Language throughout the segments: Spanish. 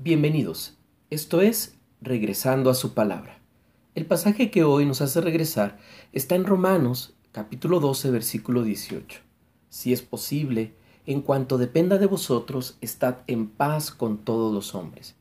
Bienvenidos. Esto es Regresando a su palabra. El pasaje que hoy nos hace regresar está en Romanos capítulo 12 versículo 18. Si es posible, en cuanto dependa de vosotros, estad en paz con todos los hombres.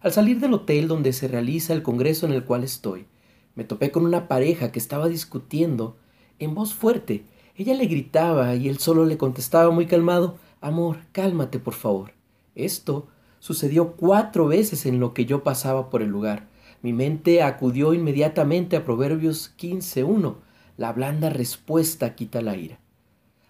Al salir del hotel donde se realiza el congreso en el cual estoy, me topé con una pareja que estaba discutiendo en voz fuerte. Ella le gritaba y él solo le contestaba muy calmado, Amor, cálmate por favor. Esto Sucedió cuatro veces en lo que yo pasaba por el lugar. Mi mente acudió inmediatamente a Proverbios 15.1. La blanda respuesta quita la ira.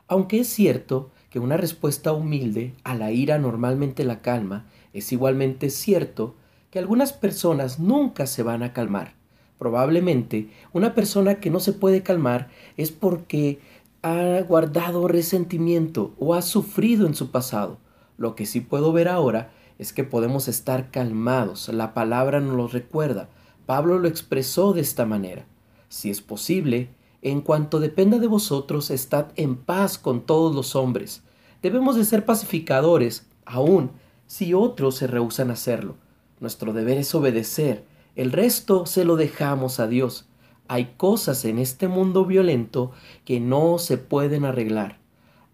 Aunque es cierto que una respuesta humilde a la ira normalmente la calma, es igualmente cierto que algunas personas nunca se van a calmar. Probablemente una persona que no se puede calmar es porque ha guardado resentimiento o ha sufrido en su pasado. Lo que sí puedo ver ahora es que podemos estar calmados. La palabra nos lo recuerda. Pablo lo expresó de esta manera. Si es posible, en cuanto dependa de vosotros, estad en paz con todos los hombres. Debemos de ser pacificadores, aun si otros se rehúsan a hacerlo. Nuestro deber es obedecer. El resto se lo dejamos a Dios. Hay cosas en este mundo violento que no se pueden arreglar.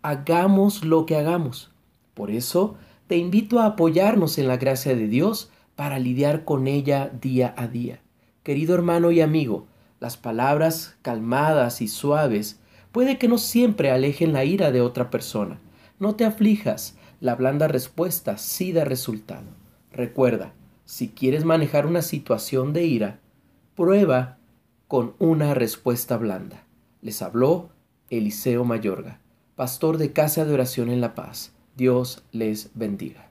Hagamos lo que hagamos. Por eso, te invito a apoyarnos en la gracia de Dios para lidiar con ella día a día. Querido hermano y amigo, las palabras calmadas y suaves puede que no siempre alejen la ira de otra persona. No te aflijas, la blanda respuesta sí da resultado. Recuerda, si quieres manejar una situación de ira, prueba con una respuesta blanda. Les habló Eliseo Mayorga, pastor de Casa de Oración en La Paz. Dios les bendiga.